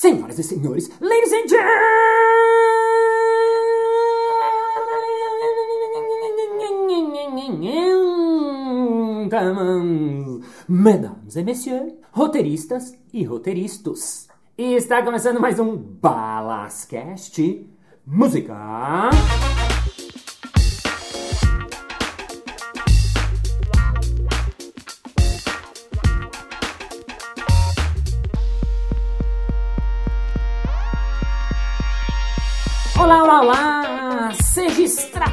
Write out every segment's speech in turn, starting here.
Senhoras e senhores, ladies and gentlemen, mesdames et messieurs, roteiristas e roteiristas. E está começando mais um Balascast Música.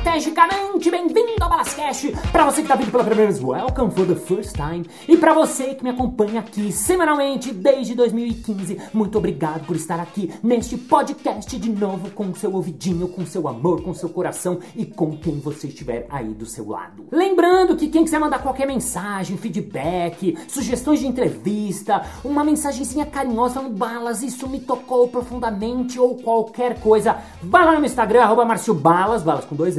Estrategicamente bem-vindo ao Balascast! Para você que está vindo pela primeira vez, welcome for the first time! E para você que me acompanha aqui semanalmente desde 2015, muito obrigado por estar aqui neste podcast de novo com seu ouvidinho, com seu amor, com seu coração e com quem você estiver aí do seu lado. Lembrando que quem quiser mandar qualquer mensagem, feedback, sugestões de entrevista, uma mensagenzinha carinhosa no Balas, isso me tocou profundamente ou qualquer coisa, vai lá no meu Instagram, arroba Balas, balas com dois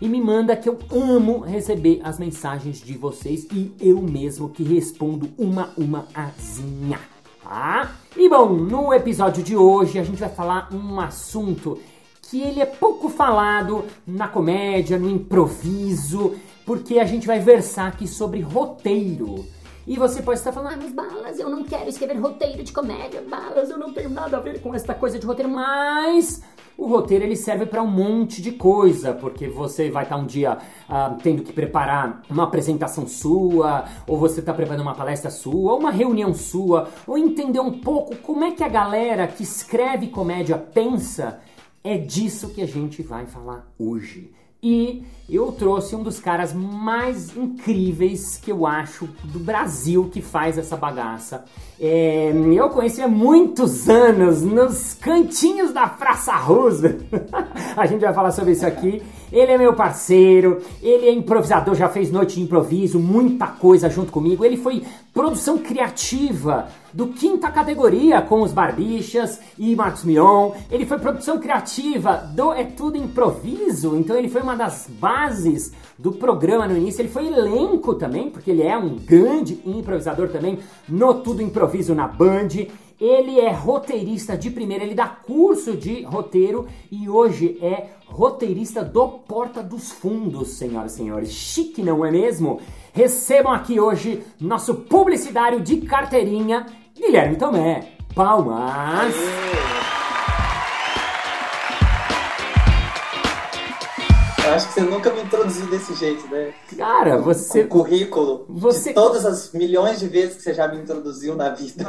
E me manda que eu amo receber as mensagens de vocês e eu mesmo que respondo uma uma azinha, tá? E bom, no episódio de hoje a gente vai falar um assunto que ele é pouco falado na comédia, no improviso, porque a gente vai versar aqui sobre roteiro. E você pode estar falando, ah, mas Balas, eu não quero escrever roteiro de comédia, Balas, eu não tenho nada a ver com essa coisa de roteiro, mas o roteiro ele serve para um monte de coisa, porque você vai estar um dia ah, tendo que preparar uma apresentação sua, ou você está preparando uma palestra sua, ou uma reunião sua, ou entender um pouco como é que a galera que escreve comédia pensa. É disso que a gente vai falar hoje. E eu trouxe um dos caras mais incríveis que eu acho do Brasil que faz essa bagaça. É, eu conheci há muitos anos nos cantinhos da Praça Roosevelt. a gente vai falar sobre isso aqui. Ele é meu parceiro, ele é improvisador, já fez noite de improviso, muita coisa junto comigo. Ele foi produção criativa do quinta categoria com os Barbichas e Marcos Mion. Ele foi produção criativa do É Tudo Improviso, então ele foi uma das bases do programa no início. Ele foi elenco também, porque ele é um grande improvisador também no Tudo Improviso na Band. Ele é roteirista de primeira, ele dá curso de roteiro e hoje é roteirista do Porta dos Fundos, senhoras e senhores. Chique, não é mesmo? Recebam aqui hoje nosso publicitário de carteirinha, Guilherme Tomé. Palmas! Eu acho que você nunca me introduziu desse jeito, né? Cara, você. Com currículo. Você- todas as milhões de vezes que você já me introduziu na vida.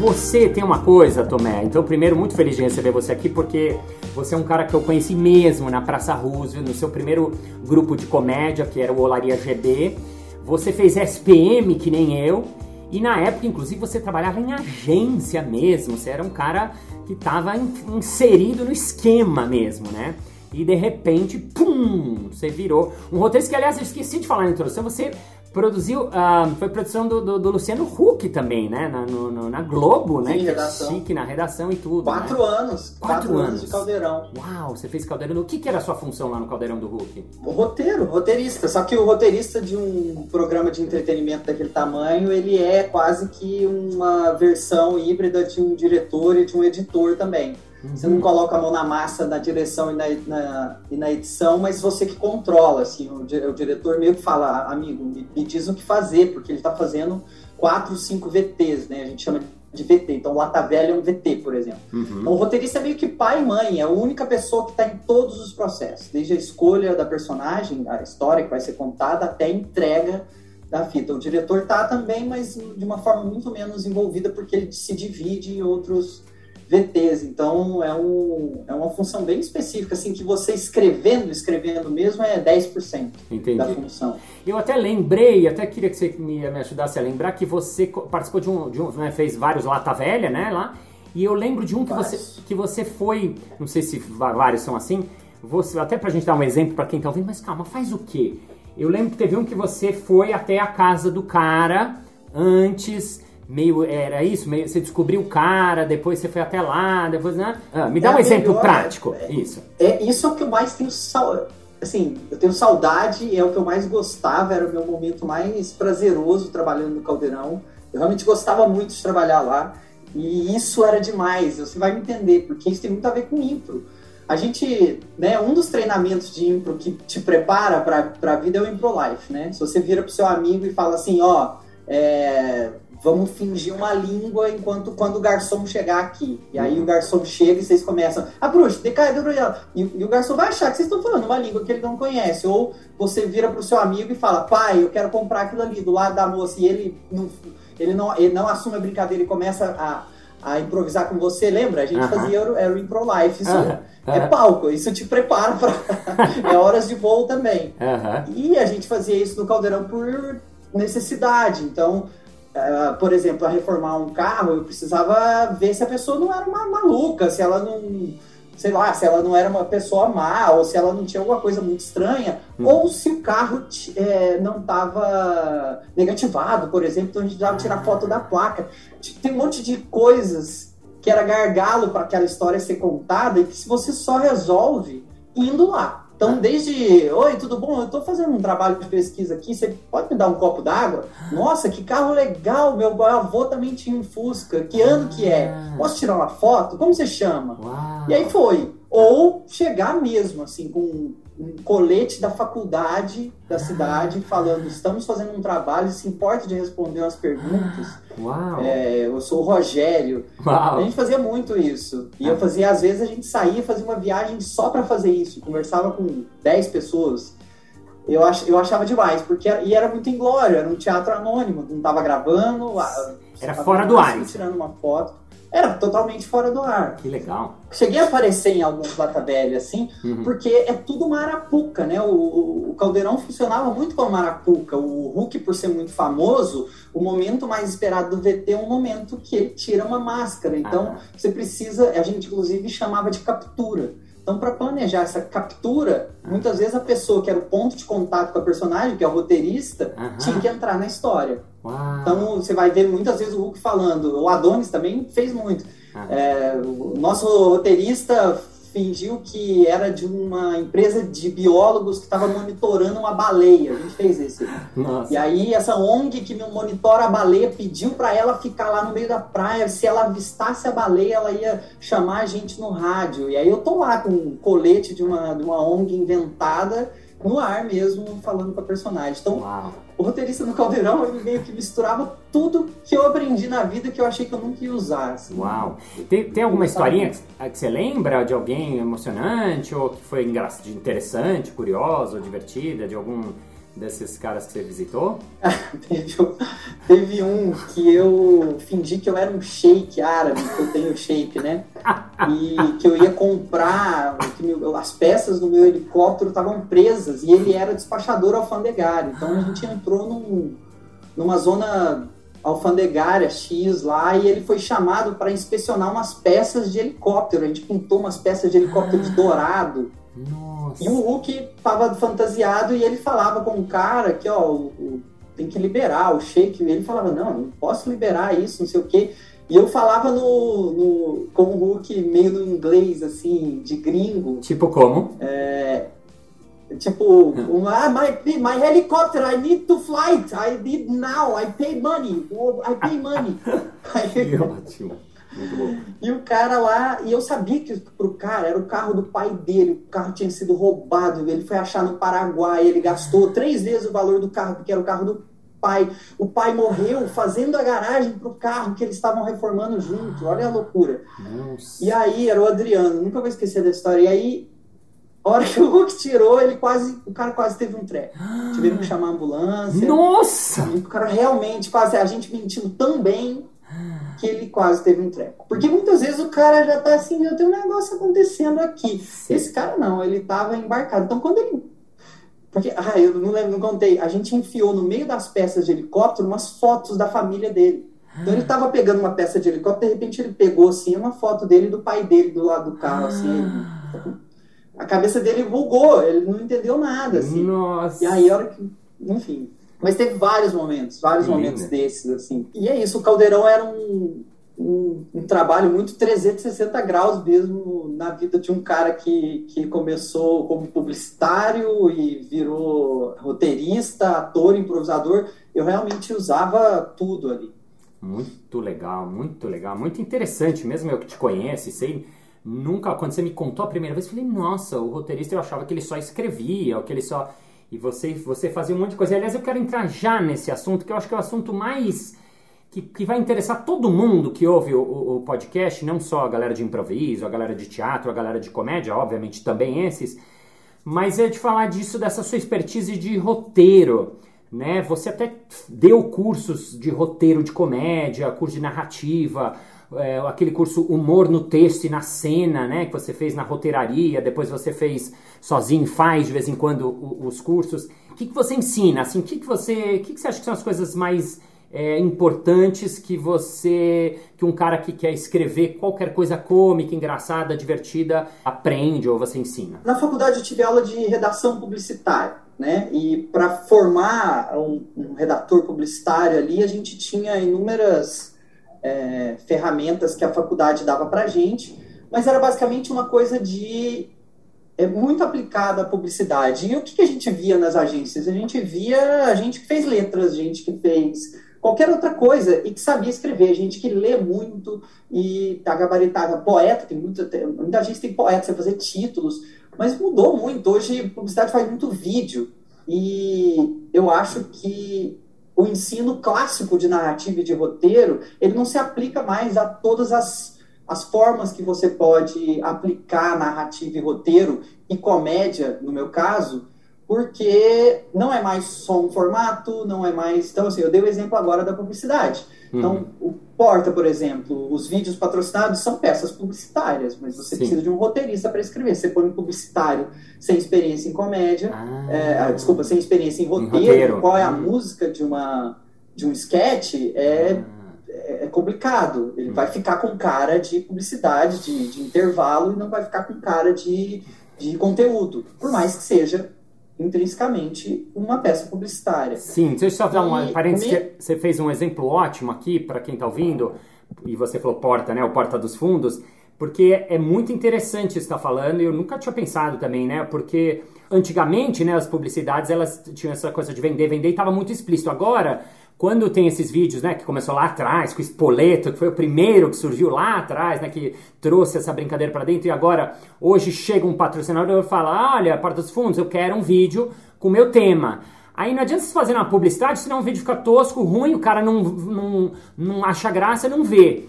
Você tem uma coisa, Tomé. Então, primeiro, muito feliz de receber você aqui, porque você é um cara que eu conheci mesmo na Praça Roosevelt, no seu primeiro grupo de comédia, que era o Olaria GB. Você fez SPM, que nem eu. E na época, inclusive, você trabalhava em agência mesmo. Você era um cara que estava inserido no esquema mesmo, né? E de repente, pum, você virou um roteirista que, aliás, eu esqueci de falar na introdução, você produziu, ah, foi produção do, do- do Luciano Huck também, né? Na, no- no- na Globo, né? Sim, Que é chique, na redação e tudo. Quatro né? anos. Quatro Quatro, anos. de caldeirão. Uau, você fez Caldeirão. O que, que era a sua função lá no Caldeirão do Hulk? O roteiro, roteirista. Só que o roteirista de um programa de entretenimento daquele tamanho, ele é quase que uma versão híbrida de um diretor e de um editor também. Você não coloca a mão na massa na direção e na, na- e na edição, mas você que controla, assim, o, o diretor meio que fala, "Ah, amigo, me, me diz o que fazer, porque ele está fazendo quatro, cinco VTs, né? A gente chama de VT. Então, Lata Velha é um VT, por exemplo. Uhum. Então, o roteirista é meio que pai e mãe, é a única pessoa que está em todos os processos, desde a escolha da personagem, a história que vai ser contada, até a entrega da fita. O diretor tá também, mas de uma forma muito menos envolvida, porque ele se divide em outros VTs. Então, é, um, é uma função bem específica, assim, que você escrevendo, escrevendo mesmo, é 10% da Entendi. função. Eu até lembrei, até queria que você me, me ajudasse a lembrar que você participou de um, de um né, fez vários Lata Velha, né, lá. E eu lembro de um que você, que você foi, não sei se vários são assim, você, até pra gente dar um exemplo pra quem tá ouvindo, mas calma, faz o quê? Eu lembro que teve um que você foi até a casa do cara antes, meio, era isso? Meio, você descobriu o cara, depois você foi até lá, depois, né? Ah, me dá É um exemplo melhor- prático, é- isso. É, isso é o que eu mais tenho saudade. assim, eu tenho saudade, é o que eu mais gostava, era o meu momento mais prazeroso trabalhando no Caldeirão. Eu realmente gostava muito de trabalhar lá. E isso era demais, você vai me entender, porque isso tem muito a ver com impro. A gente, né, um dos treinamentos de impro que te prepara para a vida é o Impro Life, né? Se você vira pro seu amigo e fala assim, ó, é, vamos fingir uma língua enquanto quando o garçom chegar aqui. E aí o garçom chega e vocês começam, a bruxa, decai do e, e o garçom vai achar que vocês estão falando uma língua que ele não conhece. Ou você vira pro seu amigo e fala, pai, eu quero comprar aquilo ali do lado da moça, e ele não, ele não, ele não assume a brincadeira e começa a, a improvisar com você, lembra? A gente uh -huh. fazia era o Impro Life, isso uh -huh. é palco, isso te prepara para é horas de voo também. Uh -huh. E a gente fazia isso no Caldeirão por necessidade, então Uh, por exemplo, a reformar um carro, eu precisava ver se a pessoa não era uma maluca, se ela não, sei lá, se ela não era uma pessoa má, ou se ela não tinha alguma coisa muito estranha, hum. ou se o carro é, não estava negativado, por exemplo, então a gente precisava tirar foto da placa. Tem um monte de coisas que era gargalo para aquela história ser contada e que se você só resolve indo lá. Então, desde, oi, tudo bom? Eu estou fazendo um trabalho de pesquisa aqui, você pode me dar um copo d'água? Nossa, que carro legal, meu avô também tinha um Fusca, que ano que é? Ah. Posso tirar uma foto? Como você chama? Uau. E aí foi. Ou chegar mesmo, assim, com um colete da faculdade da cidade falando estamos fazendo um trabalho, se importa de responder umas perguntas. Uau. É, eu sou o Rogério. Uau. A gente fazia muito isso. E eu fazia, às vezes a gente saía, fazia uma viagem só para fazer isso. Conversava com 10 pessoas. Eu, ach, eu achava demais, porque era, e era muito inglório, era um teatro anônimo, não estava gravando. Era fora do ar. Tirando uma foto era totalmente fora do ar. Que legal. Cheguei a aparecer em alguns Latabelle, assim, uhum. porque é tudo uma arapuca, né? O, o, Caldeirão funcionava muito como arapuca. O Hulk, por ser muito famoso, o momento mais esperado do VT é um momento que ele tira uma máscara. Então, ah. você precisa, a gente inclusive chamava de captura. Então, para planejar essa captura, ah. muitas vezes a pessoa que era o ponto de contato com a personagem, que é o roteirista, tinha que entrar na história. Uau. Então você vai ver muitas vezes o Hulk falando. O Adonis também fez muito. Ah. É, o nosso roteirista fingiu que era de uma empresa de biólogos que estava monitorando uma baleia. A gente fez esse. Nossa. E aí essa ONG que monitora a baleia pediu para ela ficar lá no meio da praia. Se ela avistasse a baleia, ela ia chamar a gente no rádio. E aí eu tô lá com um colete de uma, de uma ONG inventada no ar mesmo, falando com a personagem. Então, Uau. O roteirista no Caldeirão, ele meio que misturava tudo que eu aprendi na vida que eu achei que eu nunca ia usar. Assim. Uau! Tem, tem alguma historinha que, que, você lembra de alguém emocionante ou que foi interessante, curiosa ou divertida, de algum desses caras que você visitou? teve, teve, um que eu fingi que eu era um shake árabe, que eu tenho shape, né? E que eu ia comprar, que meu, as peças do meu helicóptero estavam presas e ele era despachador alfandegário. Então a gente entrou num, numa zona alfandegária X lá e ele foi chamado para inspecionar umas peças de helicóptero. A gente pintou umas peças de helicóptero de dourado. Nossa. E o Hulk tava fantasiado e ele falava com o cara que, ó, o, o, tem que liberar o shake. E ele falava, não, não posso liberar isso, não sei o quê. E eu falava no, no com o Hulk meio no inglês, assim, de gringo. Tipo como? É, tipo, ah, my, my helicopter, I need to fly, I need now, I pay money, I pay money. que ótimo. E o cara lá, e eu sabia que pro cara era o carro do pai dele, o carro tinha sido roubado, ele foi achar no Paraguai, ele gastou três vezes o valor do carro, porque era o carro do pai. O pai morreu fazendo a garagem pro carro que eles estavam reformando junto, olha a loucura. Nossa. E aí, era o Adriano, nunca vou esquecer da história. E aí, a hora que o Hulk tirou, ele quase, o cara quase teve um treco. Tiveram que chamar a ambulância. Nossa! E o cara realmente quase, a gente mentindo tão bem que ele quase teve um treco. Porque muitas vezes o cara já tá assim, eu tenho um negócio acontecendo aqui. Sim. Esse cara não, ele tava embarcado. Então quando ele. Porque, ah, eu não lembro, não contei. A gente enfiou no meio das peças de helicóptero umas fotos da família dele. Então ele tava pegando uma peça de helicóptero, de repente ele pegou assim uma foto dele e do pai dele do lado do carro, assim. A cabeça dele bugou, ele não entendeu nada, assim. Nossa. E aí, a hora que. Enfim. Mas teve vários momentos, vários momentos desses, assim. E é isso, o Caldeirão era um. um, um, trabalho muito 360 graus mesmo na vida de um cara que, que começou como publicitário e virou roteirista, ator, improvisador. Eu realmente usava tudo ali. Muito legal, muito legal, muito interessante. Mesmo eu que te conheço, sei nunca, quando você me contou a primeira vez, eu falei, nossa, o roteirista eu achava que ele só escrevia, ou que ele só. E você, você fazia um monte de coisa. Aliás, eu quero entrar já nesse assunto, que eu acho que é o assunto mais que, que vai interessar todo mundo que ouve o, o, podcast, não só a galera de improviso, a galera de teatro, a galera de comédia, obviamente também esses, mas é de falar disso, dessa sua expertise de roteiro. Né? Você até deu cursos de roteiro de comédia, curso de narrativa, é, aquele curso humor no texto e na cena, né? Que você fez na roteiraria, depois você fez sozinho, faz de vez em quando os cursos. O que, que você ensina? Assim, o que, que você, o que, que você acha que são as coisas mais é, importantes que você, que um cara que quer escrever qualquer coisa cômica, engraçada, divertida, aprende ou você ensina? Na faculdade eu tive aula de redação publicitária, né? E para formar um, um, redator publicitário ali, a gente tinha inúmeras é, ferramentas que a faculdade dava para gente, mas era basicamente uma coisa de é muito aplicada à publicidade. E o que, que, a gente via nas agências? A gente via a gente que fez letras, gente que fez qualquer outra coisa e que sabia escrever, gente que lê muito e tá gabaritado, poeta, tem muita, muita gente tem poeta, você fazer títulos, mas mudou muito, hoje publicidade faz muito vídeo e eu acho que o ensino clássico de narrativa e de roteiro, ele não se aplica mais a todas as, as formas que você pode aplicar narrativa e roteiro e comédia, no meu caso, porque não é mais só um formato, não é mais. Então, assim, eu dei o exemplo agora da publicidade. Então, uhum. o Porta, por exemplo, os vídeos patrocinados são peças publicitárias, mas você Sim. precisa de um roteirista para escrever. Você põe um publicitário sem experiência em comédia, ah. é, ah, desculpa, sem experiência em roteiro, em roteiro. qual é a uhum. música de, uma, de um sketch, é, ah. é complicado. Ele uhum. vai ficar com cara de publicidade, de, de intervalo, e não vai ficar com cara de, de conteúdo, por mais que seja intrinsecamente uma peça publicitária. Sim, deixa eu só dar um parênteses, me... você fez um exemplo ótimo aqui para quem está ouvindo, e você falou porta, né, o porta dos fundos, porque é muito interessante isso que está falando, e eu nunca tinha pensado também, né, porque antigamente, né, as publicidades, elas tinham essa coisa de vender, vender, e estava muito explícito. Agora, quando tem esses vídeos, né, que começou lá atrás, com o Spoleto, que foi o primeiro que surgiu lá atrás, né, que trouxe essa brincadeira para dentro, e agora, hoje chega um patrocinador e fala, olha, Porta dos Fundos, eu quero um vídeo com o meu tema. Aí não adianta você fazer uma publicidade, senão o vídeo fica tosco, ruim, o cara não, não, não acha graça, não vê.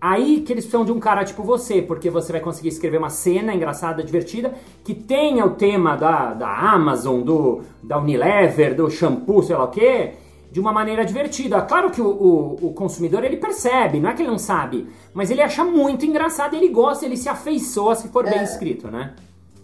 Aí que eles precisam de um cara tipo você, porque você vai conseguir escrever uma cena engraçada, divertida, que tenha o tema da, da Amazon, do, da Unilever, do shampoo, sei lá o quê, de uma maneira divertida. Claro que o, o, o, consumidor ele percebe, não é que ele não sabe, mas ele acha muito engraçado, ele gosta, ele se afeiçoa se for é, bem escrito, né?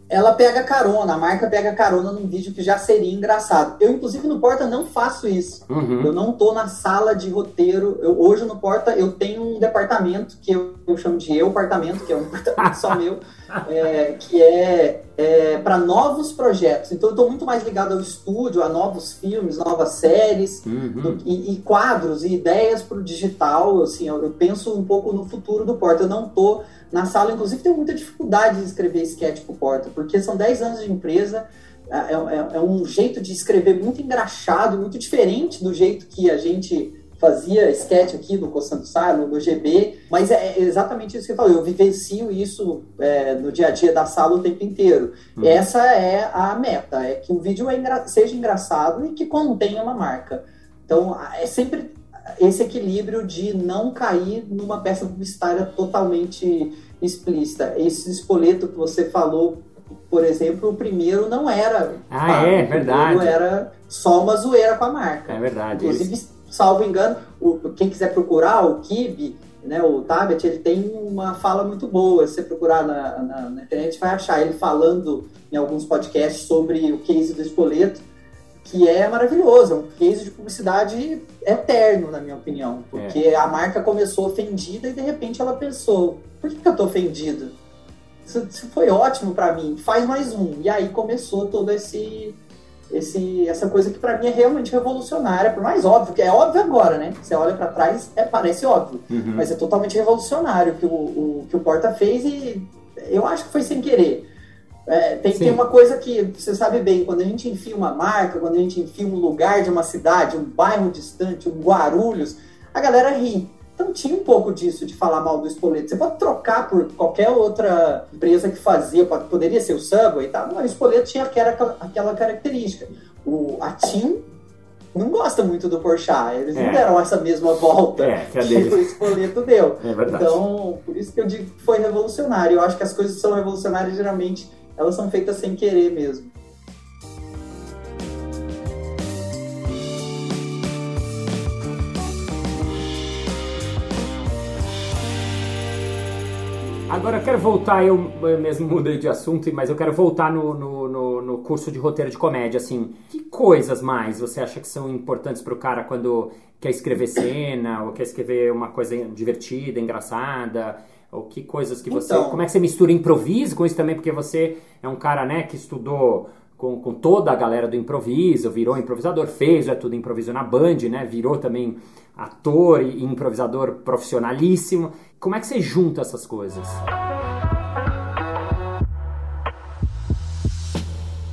Ela pega carona, a marca pega carona num vídeo que já seria engraçado. Eu, inclusive, no Porta não faço isso. Uhum. Eu não tô na sala de roteiro. Eu, hoje no Porta eu tenho um departamento que eu, eu chamo de eu apartamento, que é um departamento só meu, é, que é, é para novos projetos. Então eu estou muito mais ligado ao estúdio, a novos filmes, novas séries uhum. do, e, e, quadros e ideias para o digital. Assim, eu, eu, penso um pouco no futuro do Porta. Eu não estou na sala, inclusive tenho muita dificuldade de escrever sketch para o Porta, porque são 10 anos de empresa. É, é, é um jeito de escrever muito engraxado, muito diferente do jeito que a gente fazia sketch aqui no Coçando Sá, no, GB, mas é exatamente isso que eu falei, eu vivencio isso é, no dia a dia da sala o tempo inteiro. Hum. Essa é a meta, é que o vídeo é engra seja engraçado e que contenha uma marca. Então, é sempre esse equilíbrio de não cair numa peça publicitária totalmente explícita. Esse espoleto que você falou, por exemplo, o primeiro não era. Ah, é, verdade. O primeiro era só uma zoeira com a marca. É verdade. Inclusive, salvo engano, o, quem quiser procurar, o Kibe, né, o Tabet, ele tem uma fala muito boa. Se você procurar na, na, na, internet, vai achar ele falando em alguns podcasts sobre o case do Espoleto, que é maravilhoso, é um case de publicidade eterno, na minha opinião. Porque é. a marca começou ofendida e de repente ela pensou: por que, que eu tô ofendido? Isso, isso foi ótimo para mim, faz mais um. E aí começou todo esse esse, essa coisa que para mim é realmente revolucionária, por mais óbvio, que é óbvio agora, né? Você olha para trás, é, parece óbvio, uhum. mas é totalmente revolucionário que o, o, que o Porta fez e eu acho que foi sem querer. É, tem, tem uma coisa que você sabe bem, quando a gente enfia uma marca, quando a gente enfia um lugar de uma cidade, um bairro distante, um Guarulhos, a galera ri. Então tinha um pouco disso de falar mal do Espoleto. Você pode trocar por qualquer outra empresa que fazia, poderia ser o Subway e tal. Não, o Espoleto tinha aquela, aquela característica. O, a TIM não gosta muito do Porchat. Eles é. não deram essa mesma volta é, que, que o Espoleto deu. É então, por isso que eu digo que foi revolucionário. Eu acho que as coisas que são revolucionárias, geralmente, elas são feitas sem querer mesmo. Agora eu quero voltar, eu mesmo mudei de assunto, mas eu quero voltar no, no, no, no curso de roteiro de comédia, assim. Que coisas mais você acha que são importantes para o cara quando quer escrever cena, ou quer escrever uma coisa divertida, engraçada? Ou que coisas que você... Então, como é que você mistura improviso com isso também? Porque você é um cara, né, que estudou com, com toda a galera do improviso, virou improvisador, fez, é tudo improviso na Band, né? Virou também ator e improvisador profissionalíssimo. Como é que você junta essas coisas?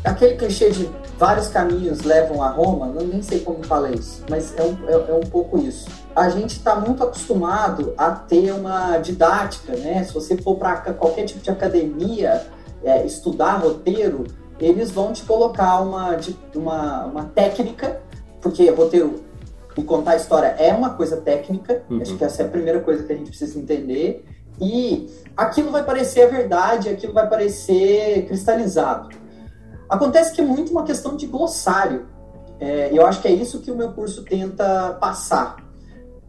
Aquele clichê de vários caminhos levam a Roma, eu nem sei como fala isso, mas é um, é, é um pouco isso. A gente está muito acostumado a ter uma didática, né? Se você for para qualquer tipo de academia é, estudar roteiro, eles vão te colocar uma, uma, uma técnica, porque roteiro e contar a história é uma coisa técnica, uhum. acho que essa é a primeira coisa que a gente precisa entender. E aquilo vai parecer a verdade, aquilo vai parecer cristalizado. Acontece que é muito uma questão de glossário. É, eu acho que é isso que o meu curso tenta passar.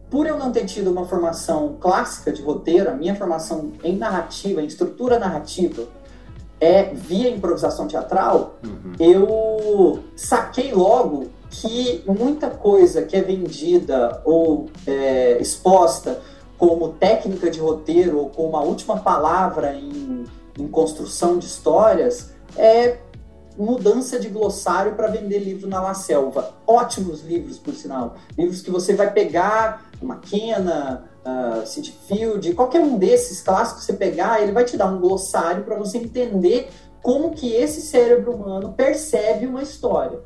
Por eu não ter tido uma formação clássica de roteiro, a minha formação em narrativa, em estrutura narrativa, é via improvisação teatral, uhum. eu saquei logo que muita coisa que é vendida ou é, exposta como técnica de roteiro ou como a última palavra em, em construção de histórias é mudança de glossário para vender livro na La Selva. Ótimos livros, por sinal. Livros que você vai pegar, McKenna, uh, City Field, qualquer um desses clássicos que você pegar, ele vai te dar um glossário para você entender como que esse cérebro humano percebe uma história.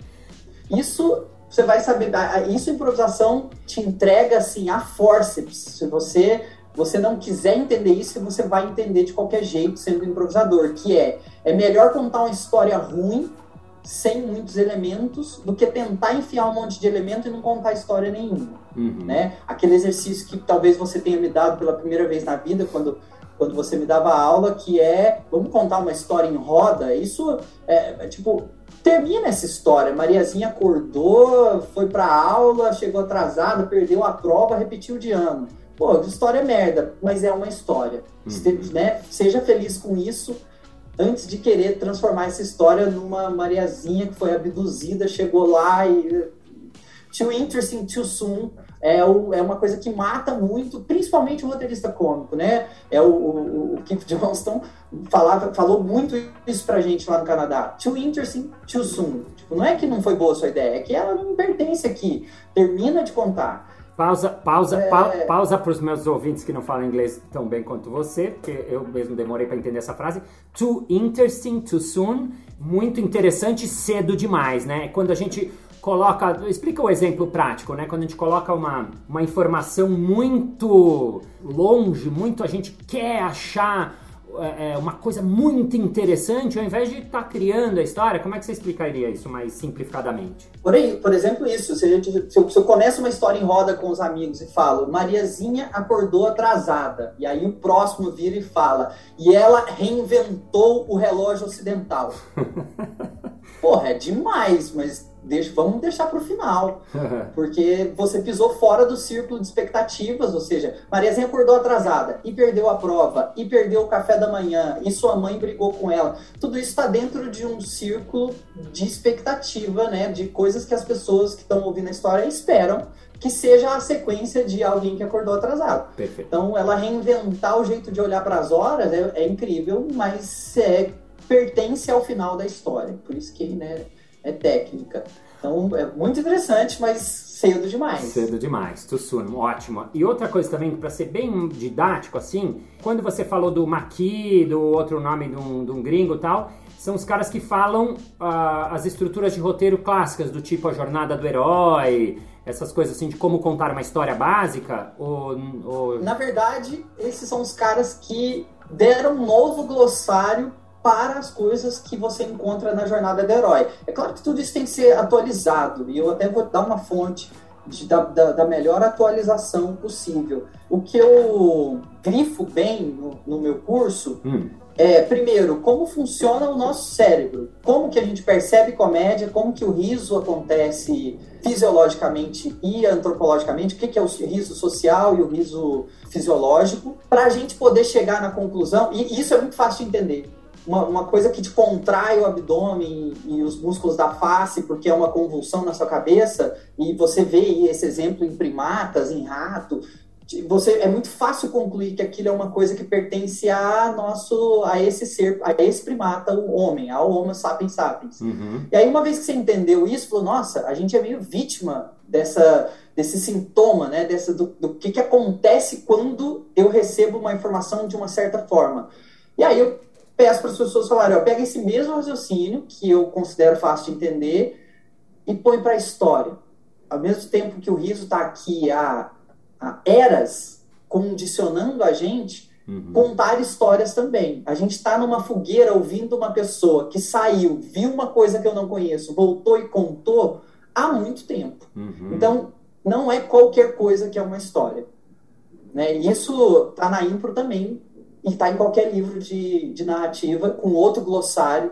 Isso você vai saber, isso improvisação te entrega assim a forceps. Se você você não quiser entender isso, você vai entender de qualquer jeito sendo improvisador, que é é melhor contar uma história ruim sem muitos elementos do que tentar enfiar um monte de elemento e não contar história nenhuma, uhum. né? Aquele exercício que talvez você tenha me dado pela primeira vez na vida quando quando você me dava aula, que é vamos contar uma história em roda. Isso é, é tipo termina essa história. Mariazinha acordou, foi pra aula, chegou atrasada, perdeu a prova, repetiu de ano. Pô, história é merda, mas é uma história. Uhum. Né? Seja feliz com isso antes de querer transformar essa história numa Mariazinha que foi abduzida, chegou lá e. Too interesting too soon é, o, é uma coisa que mata muito, principalmente o roteirista cômico, né? É o, o, o Keith Johnston falava, falou muito isso pra gente lá no Canadá. Too interesting, too soon. Tipo, não é que não foi boa a sua ideia, é que ela não pertence aqui. Termina de contar. Pausa, pausa, é... pa, pausa para os meus ouvintes que não falam inglês tão bem quanto você, porque eu mesmo demorei para entender essa frase. Too interesting, too soon. Muito interessante, cedo demais, né? Quando a gente coloca. Explica o exemplo prático, né? Quando a gente coloca uma, uma informação muito longe, muito a gente quer achar é uma coisa muito interessante, ao invés de estar tá criando a história, como é que você explicaria isso mais simplificadamente? Por, aí, por exemplo, isso. Se, gente, se, eu, se eu começo uma história em roda com os amigos e falo, Mariazinha acordou atrasada, e aí o próximo vira e fala, e ela reinventou o relógio ocidental. Porra, é demais, mas deixa, vamos deixar para o final. porque você pisou fora do círculo de expectativas, ou seja, Mariazinha acordou atrasada e perdeu a prova, e perdeu o café da manhã, e sua mãe brigou com ela. Tudo isso está dentro de um círculo de expectativa, né? De coisas que as pessoas que estão ouvindo a história esperam que seja a sequência de alguém que acordou atrasado. Perfeito. Então, ela reinventar o jeito de olhar para as horas é, é incrível, mas é, pertence ao final da história. Por isso que, né? É técnica. Então é muito interessante, mas cedo demais. Cedo demais, Tsuno, ótimo. E outra coisa também, para ser bem didático assim, quando você falou do Maqui, do outro nome de um, de um gringo e tal, são os caras que falam uh, as estruturas de roteiro clássicas, do tipo a jornada do herói, essas coisas assim, de como contar uma história básica? Ou, ou... Na verdade, esses são os caras que deram um novo glossário para as coisas que você encontra na jornada do herói. É claro que tudo isso tem que ser atualizado, e eu até vou dar uma fonte de, da, da, da, melhor atualização possível. O que eu grifo bem no, no meu curso hum. é, primeiro, como funciona o nosso cérebro, como que a gente percebe comédia, como que o riso acontece fisiologicamente e antropologicamente, o que, que é o riso social e o riso fisiológico, para a gente poder chegar na conclusão, e isso é muito fácil de entender uma, uma, coisa que te contrai o abdômen e os músculos da face, porque é uma convulsão na sua cabeça, e você vê esse exemplo em primatas, em rato, você é muito fácil concluir que aquilo é uma coisa que pertence a nosso a esse ser a esse primata o homem ao Homo sapiens sapiens uhum. e aí uma vez que você entendeu isso falou nossa a gente é meio vítima dessa desse sintoma né dessa do, do que que acontece quando eu recebo uma informação de uma certa forma e aí eu peço para as pessoas falarem, ó, pega esse mesmo raciocínio, que eu considero fácil de entender, e põe para a história. Ao mesmo tempo que o riso está aqui há, há, eras condicionando a gente, uhum. contar histórias também. A gente está numa fogueira ouvindo uma pessoa que saiu, viu uma coisa que eu não conheço, voltou e contou há muito tempo. Uhum. Então, não é qualquer coisa que é uma história. Né? Isso está na impro também, e está em qualquer livro de, de narrativa com outro glossário,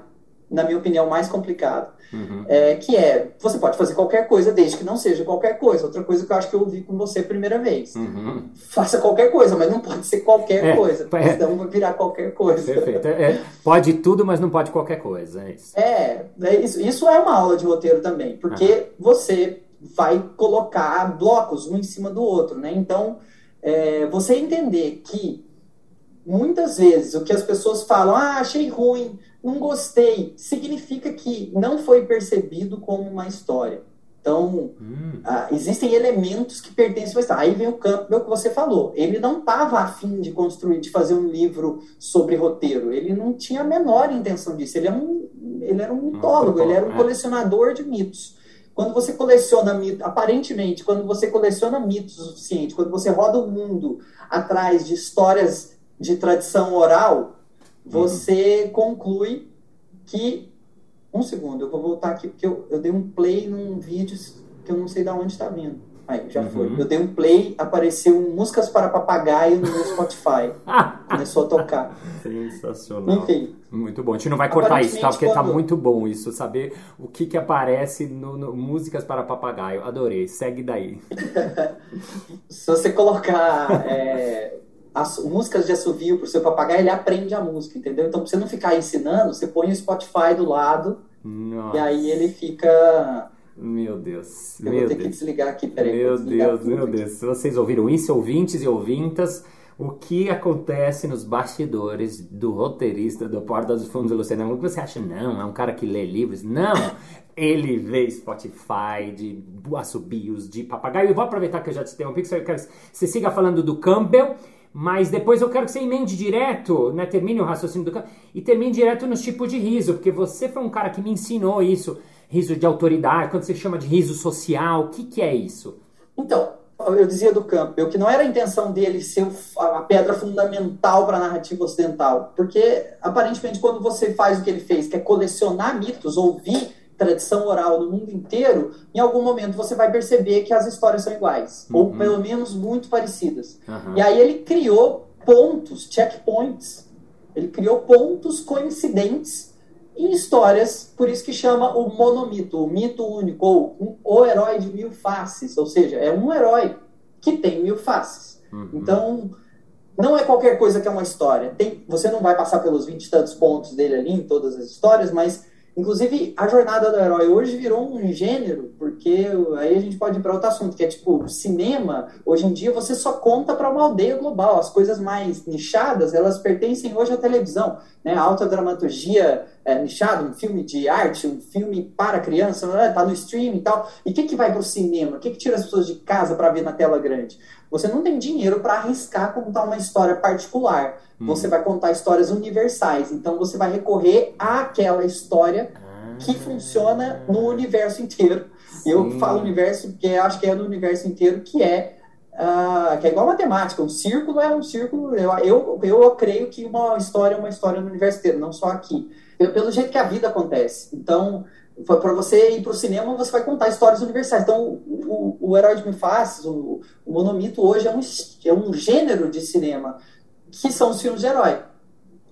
na minha opinião, mais complicado. Uhum. É, que é, você pode fazer qualquer coisa desde que não seja qualquer coisa. Outra coisa que eu acho que eu ouvi com você a primeira vez. Uhum. Faça qualquer coisa, mas não pode ser qualquer é, coisa. É, senão vai virar qualquer coisa. Perfeito. É, é, pode tudo, mas não pode qualquer coisa. É isso. É, é isso, isso é uma aula de roteiro também, porque uhum. você vai colocar blocos um em cima do outro, né? Então, é, você entender que muitas vezes o que as pessoas falam, ah, achei ruim, não gostei, significa que não foi percebido como uma história. Então, hum. ah, existem elementos que pertencem à história. Aí vem o Campbell que você falou. Ele não estava afim de construir, de fazer um livro sobre roteiro. Ele não tinha a menor intenção disso. Ele, é um, ele era um mitólogo, ele era um é. colecionador de mitos. Quando você coleciona mitos, aparentemente, quando você coleciona mitos o suficiente, quando você roda o mundo atrás de histórias de tradição oral, você uhum. conclui que. Um segundo, eu vou voltar aqui, porque eu, eu dei um play num vídeo que eu não sei de onde está vindo. Aí, já uhum. foi. Eu dei um play, apareceu Músicas para Papagaio no meu Spotify. Começou a tocar. Sensacional. Enfim. Muito bom. A gente não vai cortar isso, tá? Porque tá quando... tá muito bom isso, saber o que que aparece no, no Músicas para Papagaio. Adorei. Segue daí. Se você colocar é, as músicas de assovio para o seu papagaio, ele aprende a música, entendeu? Então, para você não ficar ensinando, você põe o Spotify do lado Nossa. e aí ele fica. Meu Deus. Eu meu vou ter Deus. que desligar aqui, peraí. Meu Deus, meu Deus. Se vocês ouviram isso, ouvintes e ouvintas, o que acontece nos bastidores do roteirista do Porta dos Fundos do Luciano? O que você acha? Não, é um cara que lê livros. Não! Ele vê Spotify de assobios, de papagaio. Eu vou aproveitar que eu já te interrompi, que você siga falando do Campbell mas depois eu quero que você emende direto, né? Termine o raciocínio do cara e termine direto nos tipos de riso, porque você foi um cara que me ensinou isso, riso de autoridade, quando você chama de riso social, o que, que é isso? Então, eu dizia do Campbell que não era a intenção dele ser a pedra fundamental para a narrativa ocidental, porque aparentemente quando você faz o que ele fez, que é colecionar mitos, ouvir tradição oral no mundo inteiro, em algum momento você vai perceber que as histórias são iguais, uhum. ou pelo menos muito parecidas. Uhum. E aí ele criou pontos, checkpoints, ele criou pontos coincidentes em histórias, por isso que chama o monomito, o mito único, ou um, o herói de mil faces, ou seja, é um herói que tem mil faces. Uhum. Então, não é qualquer coisa que é uma história. Tem, você não vai passar pelos vinte e tantos pontos dele ali em todas as histórias, mas Inclusive, a jornada do herói hoje virou um gênero, porque aí a gente pode ir para outro assunto, que é tipo, cinema, hoje em dia você só conta para uma aldeia global. As coisas mais nichadas, elas pertencem hoje à televisão. Né? A alta dramaturgia é, nichado, um filme de arte, um filme para criança, né? tá no streaming e tal. E o que, que vai para o cinema? O que, que tira as pessoas de casa para ver na tela grande? Você não tem dinheiro para arriscar contar uma história particular. Hum. Você vai contar histórias universais. Então você vai recorrer àquela história que funciona no universo inteiro. Sim. Eu falo universo porque acho que é no universo inteiro que é Uh, que é igual matemática, um círculo é um círculo. Eu, eu, eu creio que uma história é uma história no universo inteiro, não só aqui. Eu, pelo jeito que a vida acontece. Então, para você ir para o cinema, você vai contar histórias universais. Então, o, o, Herói de Mifaz, o, o monomito hoje é um, é um gênero de cinema, que são os filmes de herói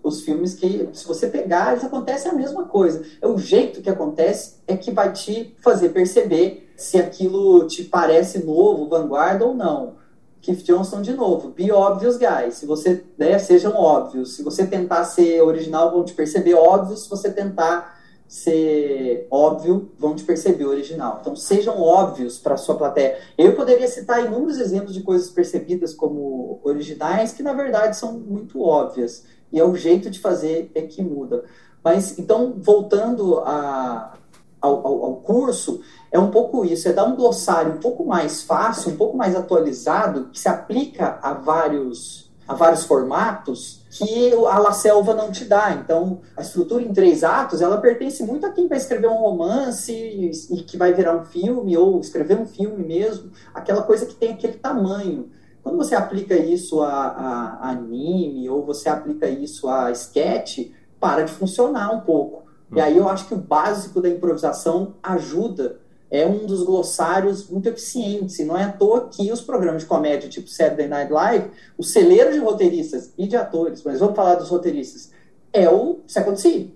os filmes que, se você pegar, eles acontecem a mesma coisa. É o jeito que acontece é que vai te fazer perceber se aquilo te parece novo, vanguarda ou não. Keith Johnson de novo, be obvious guys. Se você, né, sejam óbvios. Se você tentar ser original, vão te perceber óbvio. Se você tentar ser óbvio, vão te perceber original. Então sejam óbvios para a sua plateia. Eu poderia citar inúmeros exemplos de coisas percebidas como originais que na verdade são muito óbvias. E é o jeito de fazer é que muda. Mas, então, voltando a, ao, ao, ao, curso, é um pouco isso, é dar um glossário um pouco mais fácil, um pouco mais atualizado, que se aplica a vários, a vários formatos que a La Selva não te dá. Então, a estrutura em três atos, ela pertence muito a quem vai escrever um romance e, que vai virar um filme, ou escrever um filme mesmo, aquela coisa que tem aquele tamanho. Quando você aplica isso a, a, a anime ou você aplica isso a sketch, para de funcionar um pouco. E aí eu acho que o básico da improvisação ajuda, é um dos glossários muito eficientes. E não é à toa que os programas de comédia, tipo Saturday Night Live, o celeiro de roteiristas e de atores, mas vamos falar dos roteiristas, é o Second City.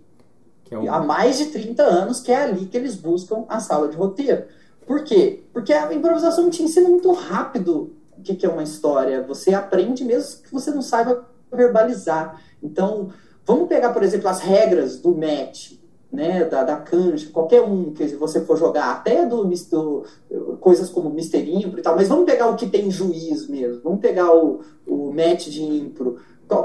É um... Há mais de 30 anos que é ali que eles buscam a sala de roteiro. Por quê? Porque a improvisação te ensina muito rápido o que, que é uma história. Você aprende mesmo que você não saiba verbalizar. Então, vamos pegar, por exemplo, as regras do match, né, da, da cancha, qualquer um que você for jogar, até do, do coisas como misterinho e tal, mas vamos pegar o que tem juiz mesmo, vamos pegar o, o match de impro,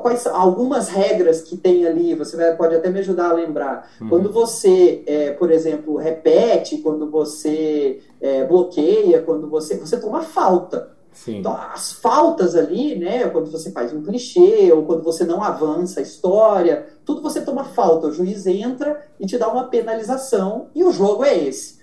quais algumas regras que tem ali, você vai, pode até me ajudar a lembrar. Uhum. Quando você, é, por exemplo, repete, quando você é, bloqueia, quando você, você toma falta. Sim. Então, as faltas ali, né, quando você faz um clichê, ou quando você não avança a história, tudo você toma falta. O juiz entra e te dá uma penalização, e o jogo é esse.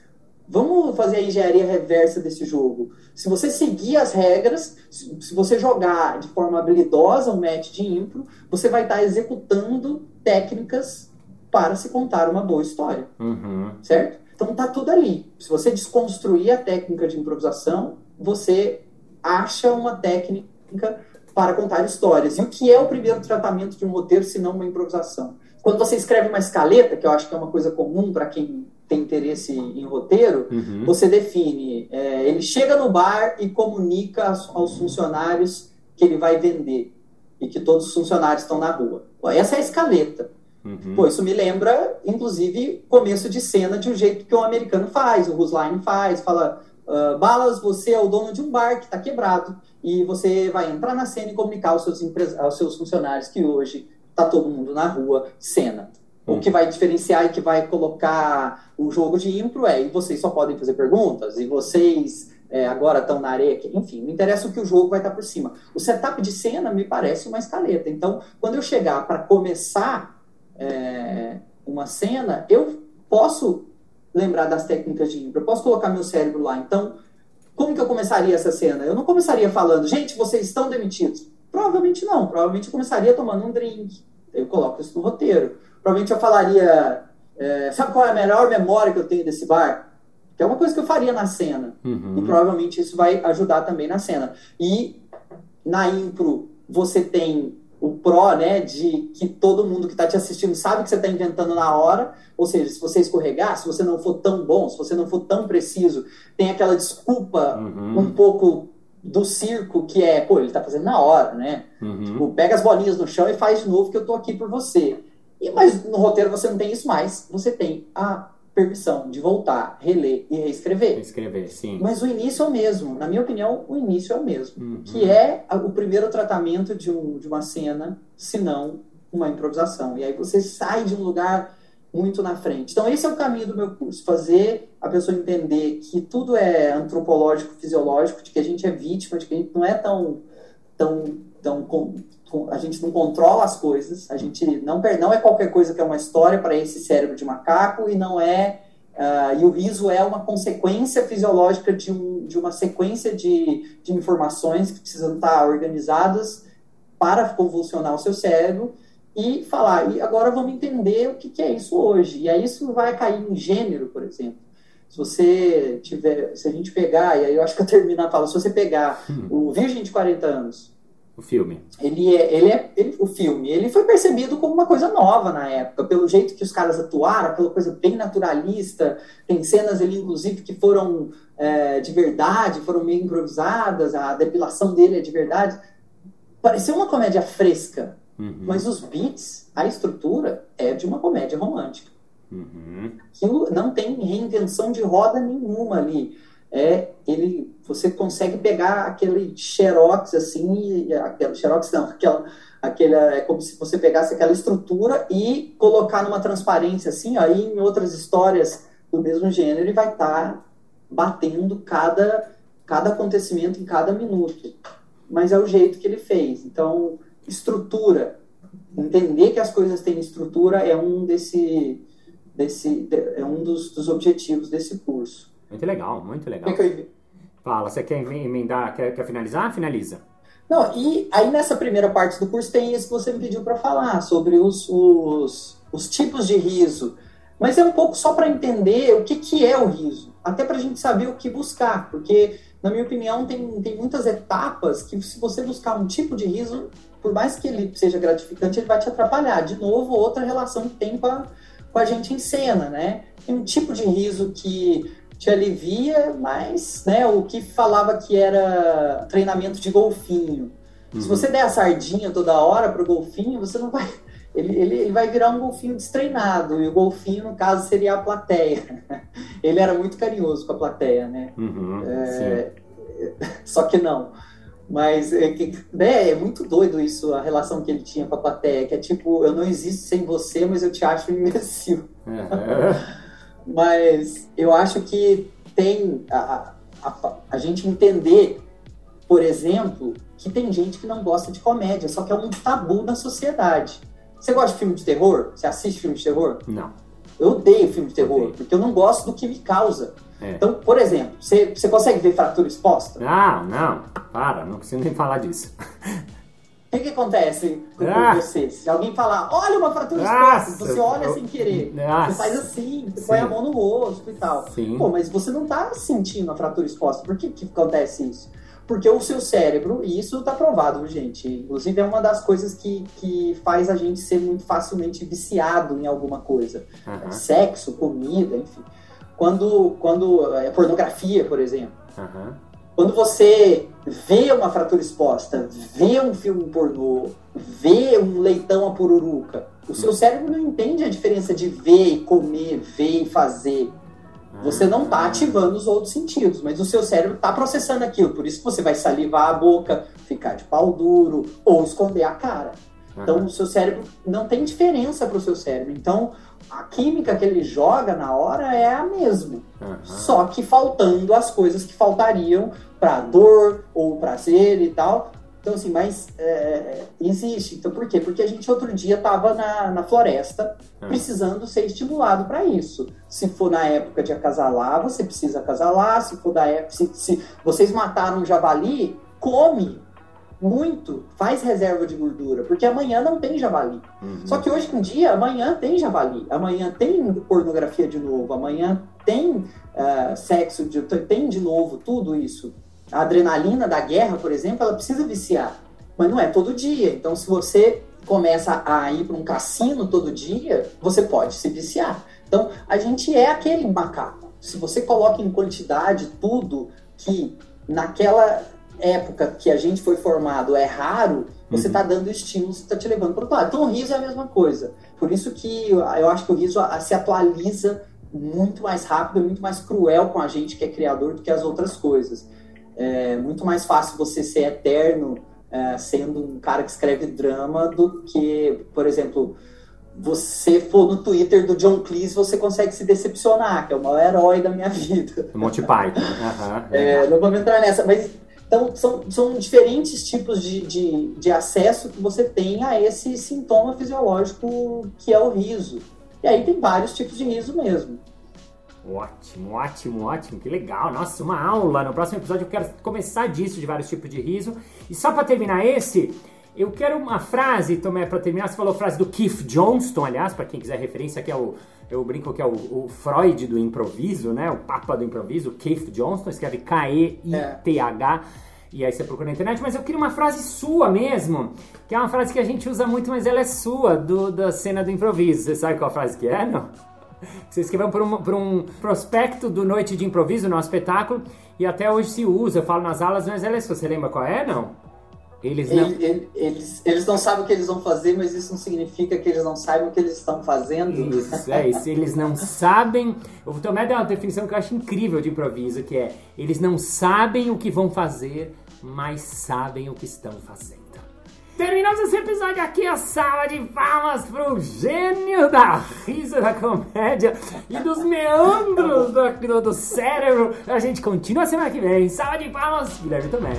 Vamos fazer a engenharia reversa desse jogo. Se você seguir as regras, se você jogar de forma habilidosa um match de impro, você vai estar executando técnicas para se contar uma boa história. Uhum. Certo? Então tá tudo ali. Se você desconstruir a técnica de improvisação, você acha uma técnica para contar histórias. E o que é o primeiro tratamento de um roteiro, se não uma improvisação? Quando você escreve uma escaleta, que eu acho que é uma coisa comum para quem tem interesse em roteiro, uhum. você define, é, ele chega no bar e comunica aos funcionários que ele vai vender e que todos os funcionários estão na rua. Pô, essa é a escaleta. Uhum. Pô, isso me lembra, inclusive, começo de cena de um jeito que o americano faz, o Rusline faz, fala, Uh, Balas, você é o dono de um bar que está quebrado e você vai entrar na cena e comunicar aos seus, aos seus funcionários que hoje está todo mundo na rua, cena. Hum. O que vai diferenciar e que vai colocar o jogo de impro é, e vocês só podem fazer perguntas, e vocês é, agora estão na areia, enfim, não interessa o que o jogo vai estar tá por cima. O setup de cena me parece uma escaleta. Então, quando eu chegar para começar é, uma cena, eu posso lembrar das técnicas de impro. Eu posso colocar meu cérebro lá. Então, como que eu começaria essa cena? Eu não começaria falando, gente, vocês estão demitidos. Provavelmente não. Provavelmente eu começaria tomando um drink. Eu coloco isso no roteiro. Provavelmente eu falaria, é, sabe qual é a melhor memória que eu tenho desse bar? Que é uma coisa que eu faria na cena. Uhum. E provavelmente isso vai ajudar também na cena. E na impro, você tem o pró, né, de que todo mundo que está te assistindo sabe que você está inventando na hora, ou seja, se você escorregar, se você não for tão bom, se você não for tão preciso, tem aquela desculpa uhum. um pouco do circo que é, pô, ele está fazendo na hora, né? Uhum. Tipo, pega as bolinhas no chão e faz de novo que eu tô aqui por você. E, mas no roteiro você não tem isso mais, você tem a permissão de voltar, reler e reescrever. Reescrever, sim. Mas o início é o mesmo. Na minha opinião, o início é o mesmo. Uhum. Que é o primeiro tratamento de, um, de uma cena, se não uma improvisação. E aí você sai de um lugar muito na frente. Então, esse é o caminho do meu curso: fazer a pessoa entender que tudo é antropológico, fisiológico, de que a gente é vítima, de que a gente não é tão. tão, tão a gente não controla as coisas, a gente não, não é qualquer coisa que é uma história para esse cérebro de macaco e não é. Uh, e o riso é uma consequência fisiológica de, um, de uma sequência de, de informações que precisam estar organizadas para convulsionar o seu cérebro e falar, e agora vamos entender o que, que é isso hoje. E aí isso vai cair em gênero, por exemplo. Se você tiver, se a gente pegar, e aí eu acho que eu termino a fala, se você pegar hum. o Virgem de 40 anos, o filme. Ele é, ele é ele, o filme, ele foi percebido como uma coisa nova na época, pelo jeito que os caras atuaram, aquela coisa bem naturalista. Tem cenas ali, inclusive, que foram é, de verdade, foram meio improvisadas, a depilação dele é de verdade. Pareceu uma comédia fresca, Uhum. Mas os beats, a estrutura é de uma comédia romântica. Uhum. Aquilo não tem reinvenção de roda nenhuma ali. É, ele, você consegue pegar aquele xerox assim, aquele xerox não, aquela, aquela, é como se você pegasse aquela estrutura e colocar numa transparência assim, aí em outras histórias do mesmo gênero ele vai estar tá batendo cada, cada acontecimento em cada minuto. Mas é o jeito que ele fez. Então, estrutura. Entender que as coisas têm estrutura é um desse, desse é um dos, dos objetivos desse curso. Muito legal, muito legal. Fala, você quer emendar, quer, quer finalizar? Finaliza. Não, e aí nessa primeira parte do curso tem isso que você me pediu para falar, sobre os, os, os, tipos de riso. Mas é um pouco só para entender o que, que é o riso, até para a gente saber o que buscar, porque, na minha opinião, tem, tem muitas etapas que, se você buscar um tipo de riso, por mais que ele seja gratificante, ele vai te atrapalhar. De novo, outra relação que tem com a, com a gente em cena, né? Tem um tipo de riso que te alivia, mas né, o que falava que era treinamento de golfinho. Uhum. Se você der a sardinha toda hora pro golfinho, você não vai. Ele, ele, ele, vai virar um golfinho destreinado, e o golfinho, no caso, seria a plateia. Ele era muito carinhoso com a plateia, né? Uhum, é... Só que não. Mas é, né, é muito doido isso, a relação que ele tinha com a plateia, que é tipo, eu não existo sem você, mas eu te acho imbecil. Uhum. Mas eu acho que tem a, a, a, gente entender, por exemplo, que tem gente que não gosta de comédia, só que é um tabu na sociedade. Você gosta de filme de terror? Você assiste filme de terror? Não. Eu odeio filme de terror, porque eu não gosto do que me causa. É. Então, por exemplo, você, você consegue ver fratura exposta? Não, não, para, não preciso nem falar disso. O que, que acontece com ah. você? Se alguém falar, olha uma fratura exposta, você olha sem querer. Nossa. Você faz assim, você Sim. põe a mão no rosto e tal. Sim. Pô, mas você não está sentindo a fratura exposta. Por que, que acontece isso? Porque o seu cérebro, e isso está provado, gente, inclusive é uma das coisas que, que faz a gente ser muito facilmente viciado em alguma coisa. Uhum. Sexo, comida, enfim quando, quando é pornografia, por exemplo. Uhum. Quando você vê uma fratura exposta, vê um filme pornô, vê um leitão a pururuca, o seu cérebro não entende a diferença de ver e comer, ver e fazer. Você não está ativando os outros sentidos, mas o seu cérebro está processando aquilo. Por isso que você vai salivar a boca, ficar de pau duro ou esconder a cara. Então, o seu cérebro não tem diferença para o seu cérebro. Então, a química que ele joga na hora é a mesma. Uhum. Só que faltando as coisas que faltariam para dor ou prazer e tal. Então, assim, mas é, existe. Então, por quê? Porque a gente outro dia estava na, na floresta uhum. precisando ser estimulado para isso. Se for na época de acasalar, você precisa acasalar. Se for da época. Se, se vocês mataram um javali, come muito, faz reserva de gordura, porque amanhã não tem javali. Uhum. Só que hoje em dia, amanhã tem javali, amanhã tem pornografia de novo, amanhã tem uh, sexo, de, tem de novo tudo isso. A adrenalina da guerra, por exemplo, ela precisa viciar, mas não é todo dia. Então, se você começa a ir para um cassino todo dia, você pode se viciar. Então, a gente é aquele macaco. Se você coloca em quantidade tudo que naquela época que a gente foi formado é raro, você está uhum. dando estímulos, está te levando para o outro lado. Então o riso é a mesma coisa. Por isso que eu acho que o riso se atualiza muito mais rápido, muito mais cruel com a gente que é criador do que as outras coisas. É muito mais fácil você ser eterno é, sendo um cara que escreve drama do que, por exemplo, você for no Twitter do John Cleese, você consegue se decepcionar, que é o maior herói da minha vida. Monty Python. Uhum, é, não vamos entrar nessa, mas então são, são diferentes tipos de, de, de acesso que você tem a esse sintoma fisiológico que é o riso. E aí tem vários tipos de riso mesmo. Ótimo, ótimo, ótimo, que legal. Nossa, uma aula. No próximo episódio eu quero começar disso, de vários tipos de riso. E só para terminar esse, eu quero uma frase, Tomé, para terminar. Você falou a frase do Keith Johnston, aliás, para quem quiser referência, que é o. Eu brinco que é o, o, Freud do improviso, né? O Papa do improviso, Keith Johnston, escreve K-E-I-T-H. E aí você procura na internet, mas eu queria uma frase sua mesmo, que é uma frase que a gente usa muito, mas ela é sua, do, da cena do improviso. Você sabe qual frase que é, não? Você escreveu para um, um prospecto do Noite de Improviso, nosso espetáculo, e até hoje se usa, eu falo nas aulas, mas ela é sua. Você lembra qual é, não? Eles não... Eles, eles, eles não sabem o que eles vão fazer, mas isso não significa que eles não saibam o que eles estão fazendo. Isso, é isso. Eles não sabem. O Tomé deu uma definição que eu acho incrível de improviso, que é eles não sabem o que vão fazer, mas sabem o que estão fazendo. Terminamos esse episódio aqui, a sala de palmas pro gênio da risa da comédia e dos meandros do, do, do cérebro. A gente continua semana que vem. Sala de palmas, Guilherme Tomé.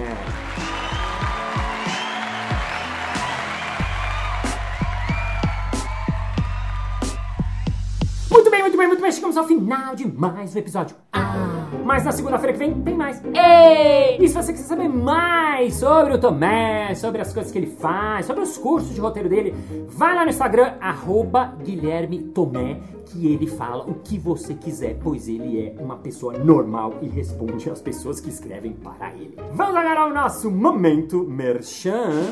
Muito bem, muito bem. Chegamos ao final de mais um episódio. Ah, mas na segunda-feira que vem tem mais. Ei! E se você quiser saber mais sobre o Tomé, sobre as coisas que ele faz, sobre os cursos de roteiro dele, vai lá no Instagram, arroba Guilherme Tomé, que ele fala o que você quiser, pois ele é uma pessoa normal e responde às pessoas que escrevem para ele. Vamos agora ao nosso momento merchan.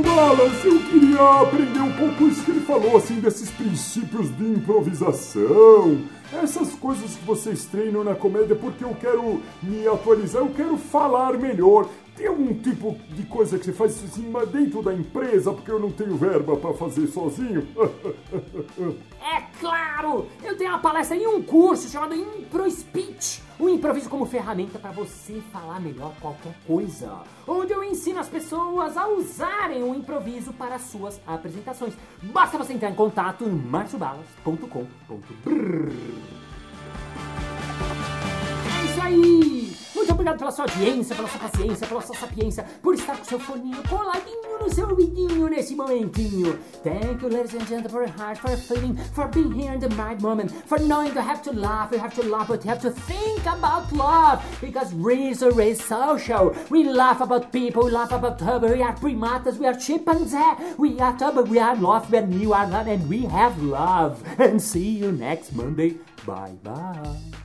Wallace, eu queria aprender um pouco isso que ele falou, assim, desses princípios de improvisação, essas coisas que vocês treinam na comédia, porque eu quero me atualizar, eu quero falar melhor. Tem algum tipo de coisa que você faz assim dentro da empresa, porque eu não tenho verba para fazer sozinho? é claro! Eu tenho uma palestra e um curso chamado Impro Speech, o um improviso como ferramenta para você falar melhor qualquer coisa, onde eu ensino as pessoas a usarem o improviso para suas apresentações. Basta você entrar em contato no marciobalas.com.br. É isso aí! Obrigado pela sua audiência, pela sua paciência, pela sua sapiência, por estar com seu coladinho no seu ouvidinho nesse momentinho. Thank you, ladies and gentlemen, for your heart, for your feeling, for being here in the right moment, for knowing you have to laugh, you have to laugh, but you have to think about love, because reason is social. We laugh about people, we laugh about her, we are primates, we are chimpanzees, we are tub, we are love, we are new, and we have love. And see you next Monday. Bye bye.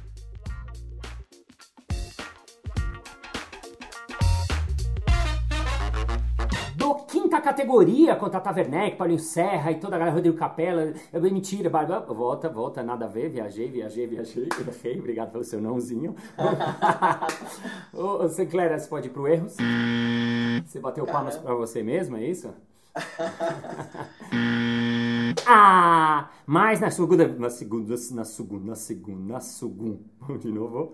Quinta categoria contra a Taverneck, Paulinho Serra e toda a galera, Rodrigo Capela. Eu dei mentira, barba, volta, volta, nada a ver, viajei, viajei, viajei, errei, obrigado pelo seu nãozinho. Ô, Sinclair, você pode ir pro erros? Você bateu palmas pra você mesmo, é isso? ah, mas na segunda, na segunda, na segunda, na segunda, na segunda, de novo.